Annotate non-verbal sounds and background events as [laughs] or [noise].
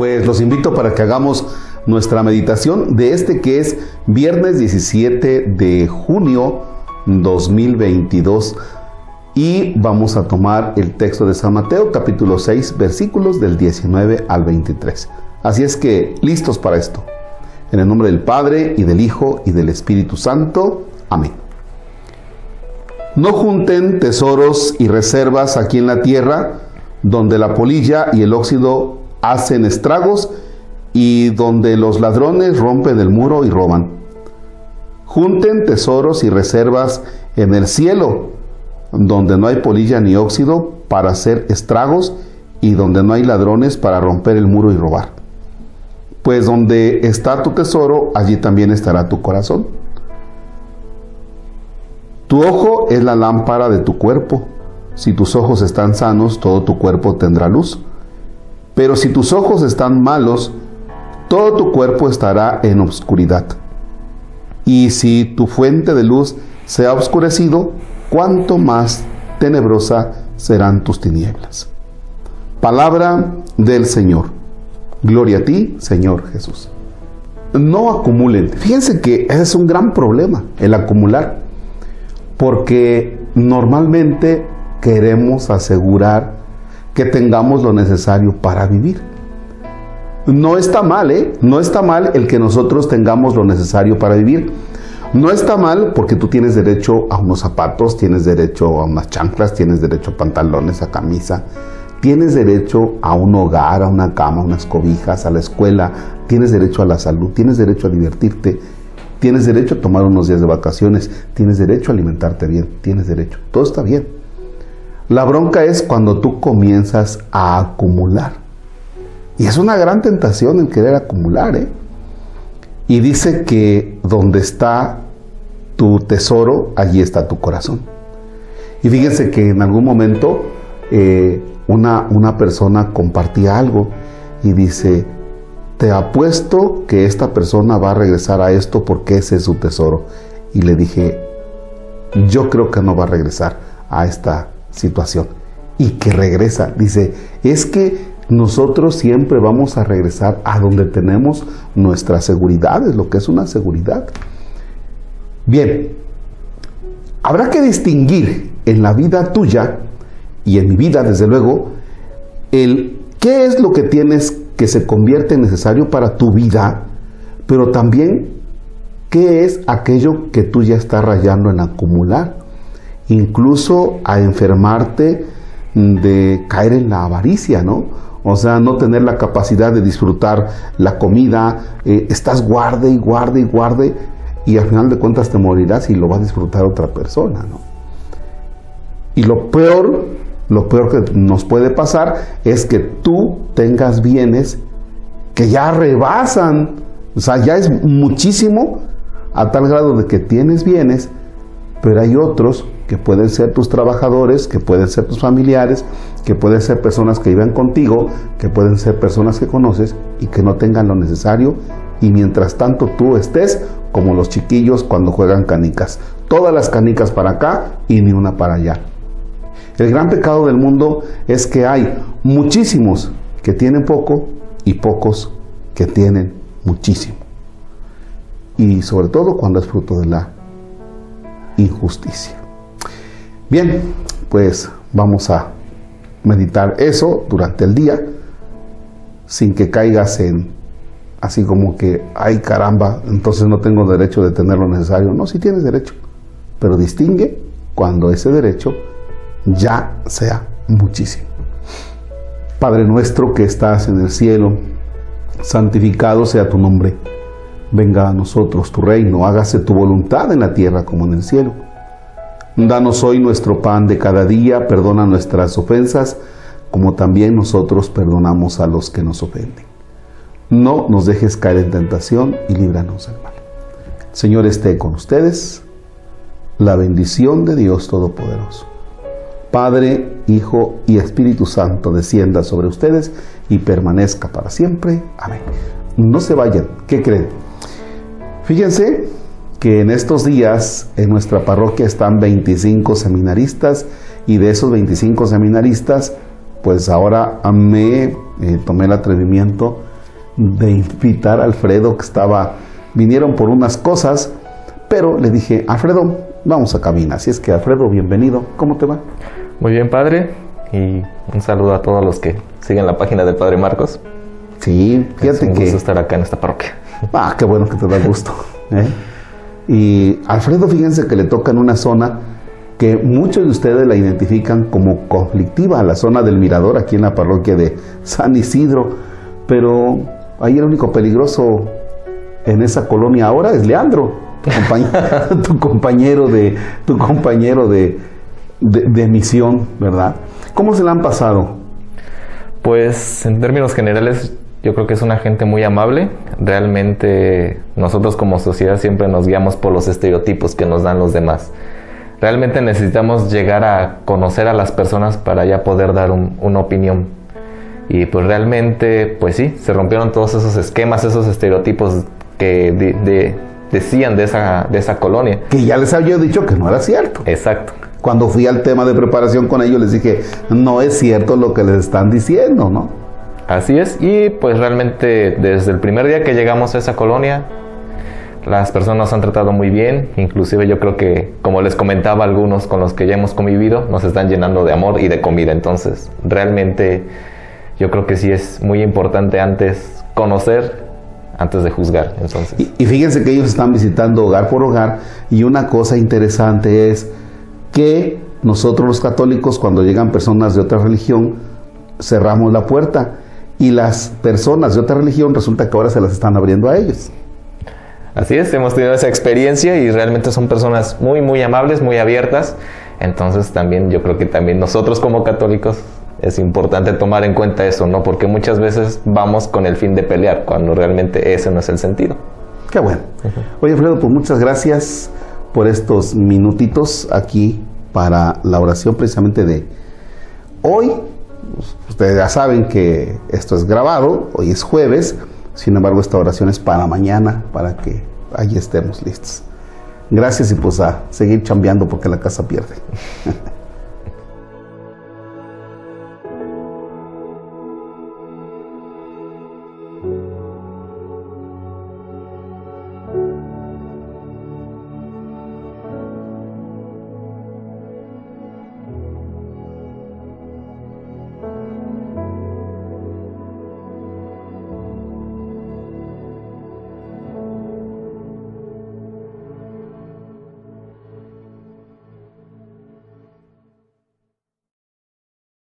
Pues los invito para que hagamos nuestra meditación de este que es viernes 17 de junio 2022 y vamos a tomar el texto de San Mateo capítulo 6 versículos del 19 al 23. Así es que listos para esto. En el nombre del Padre y del Hijo y del Espíritu Santo. Amén. No junten tesoros y reservas aquí en la tierra, donde la polilla y el óxido hacen estragos y donde los ladrones rompen el muro y roban. Junten tesoros y reservas en el cielo, donde no hay polilla ni óxido para hacer estragos y donde no hay ladrones para romper el muro y robar. Pues donde está tu tesoro, allí también estará tu corazón. Tu ojo es la lámpara de tu cuerpo. Si tus ojos están sanos, todo tu cuerpo tendrá luz. Pero si tus ojos están malos, todo tu cuerpo estará en oscuridad. Y si tu fuente de luz se ha oscurecido, cuánto más tenebrosa serán tus tinieblas. Palabra del Señor. Gloria a ti, Señor Jesús. No acumulen. Fíjense que ese es un gran problema, el acumular. Porque normalmente queremos asegurar que tengamos lo necesario para vivir. No está mal, ¿eh? No está mal el que nosotros tengamos lo necesario para vivir. No está mal porque tú tienes derecho a unos zapatos, tienes derecho a unas chanclas, tienes derecho a pantalones, a camisa, tienes derecho a un hogar, a una cama, a unas cobijas, a la escuela, tienes derecho a la salud, tienes derecho a divertirte, tienes derecho a tomar unos días de vacaciones, tienes derecho a alimentarte bien, tienes derecho. Todo está bien. La bronca es cuando tú comienzas a acumular. Y es una gran tentación el querer acumular, ¿eh? Y dice que donde está tu tesoro, allí está tu corazón. Y fíjense que en algún momento eh, una, una persona compartía algo y dice, te apuesto que esta persona va a regresar a esto porque ese es su tesoro. Y le dije, yo creo que no va a regresar a esta situación. Y que regresa. Dice, es que nosotros siempre vamos a regresar a donde tenemos nuestra seguridad, es lo que es una seguridad. Bien, habrá que distinguir en la vida tuya y en mi vida, desde luego, el qué es lo que tienes que se convierte en necesario para tu vida, pero también qué es aquello que tú ya estás rayando en acumular, incluso a enfermarte de caer en la avaricia, ¿no? O sea, no tener la capacidad de disfrutar la comida, eh, estás guarde y guarde y guarde y al final de cuentas te morirás y lo va a disfrutar otra persona, ¿no? Y lo peor, lo peor que nos puede pasar es que tú tengas bienes que ya rebasan, o sea, ya es muchísimo a tal grado de que tienes bienes, pero hay otros que pueden ser tus trabajadores, que pueden ser tus familiares, que pueden ser personas que viven contigo, que pueden ser personas que conoces y que no tengan lo necesario y mientras tanto tú estés como los chiquillos cuando juegan canicas. Todas las canicas para acá y ni una para allá. El gran pecado del mundo es que hay muchísimos que tienen poco y pocos que tienen muchísimo. Y sobre todo cuando es fruto de la injusticia. Bien, pues vamos a meditar eso durante el día sin que caigas en así como que, ay caramba, entonces no tengo derecho de tener lo necesario. No, si tienes derecho, pero distingue cuando ese derecho ya sea muchísimo. Padre nuestro que estás en el cielo, santificado sea tu nombre. Venga a nosotros tu reino, hágase tu voluntad en la tierra como en el cielo. Danos hoy nuestro pan de cada día, perdona nuestras ofensas, como también nosotros perdonamos a los que nos ofenden. No nos dejes caer en tentación y líbranos del mal. Señor esté con ustedes. La bendición de Dios Todopoderoso. Padre, Hijo y Espíritu Santo descienda sobre ustedes y permanezca para siempre. Amén. No se vayan. ¿Qué creen? Fíjense que en estos días en nuestra parroquia están 25 seminaristas y de esos 25 seminaristas, pues ahora me eh, tomé el atrevimiento de invitar a Alfredo que estaba, vinieron por unas cosas, pero le dije, Alfredo, vamos a cabina. Así es que Alfredo, bienvenido. ¿Cómo te va? Muy bien, padre. Y un saludo a todos los que siguen la página del Padre Marcos. Sí, fíjate es un que... gusto estar acá en esta parroquia. Ah, qué bueno que te da gusto. ¿eh? Y Alfredo, fíjense que le toca en una zona que muchos de ustedes la identifican como conflictiva, la zona del Mirador, aquí en la parroquia de San Isidro. Pero ahí el único peligroso en esa colonia ahora es Leandro, tu compañero, [laughs] tu compañero de, tu compañero de, de, de misión, ¿verdad? ¿Cómo se la han pasado? Pues en términos generales yo creo que es una gente muy amable. Realmente nosotros como sociedad siempre nos guiamos por los estereotipos que nos dan los demás. Realmente necesitamos llegar a conocer a las personas para ya poder dar un- una opinión. Y pues realmente, pues sí, se rompieron todos esos esquemas, esos estereotipos que de- de- decían de esa, de esa colonia. Que ya les había dicho que no era cierto. Exacto. Cuando fui al tema de preparación con ellos les dije, no es cierto lo que les están diciendo, ¿no? Así es, y pues realmente desde el primer día que llegamos a esa colonia, las personas nos han tratado muy bien, inclusive yo creo que, como les comentaba algunos con los que ya hemos convivido, nos están llenando de amor y de comida, entonces realmente yo creo que sí es muy importante antes conocer, antes de juzgar, entonces. Y, y fíjense que ellos están visitando hogar por hogar y una cosa interesante es que nosotros los católicos cuando llegan personas de otra religión cerramos la puerta y las personas de otra religión resulta que ahora se las están abriendo a ellos. Así es, hemos tenido esa experiencia y realmente son personas muy, muy amables, muy abiertas. Entonces también yo creo que también nosotros como católicos es importante tomar en cuenta eso, ¿no? Porque muchas veces vamos con el fin de pelear, cuando realmente ese no es el sentido. Qué bueno. Oye, Alfredo, pues muchas gracias por estos minutitos aquí para la oración precisamente de hoy. Ustedes ya saben que esto es grabado, hoy es jueves, sin embargo esta oración es para mañana, para que allí estemos listos. Gracias y pues a seguir chambeando porque la casa pierde. [laughs]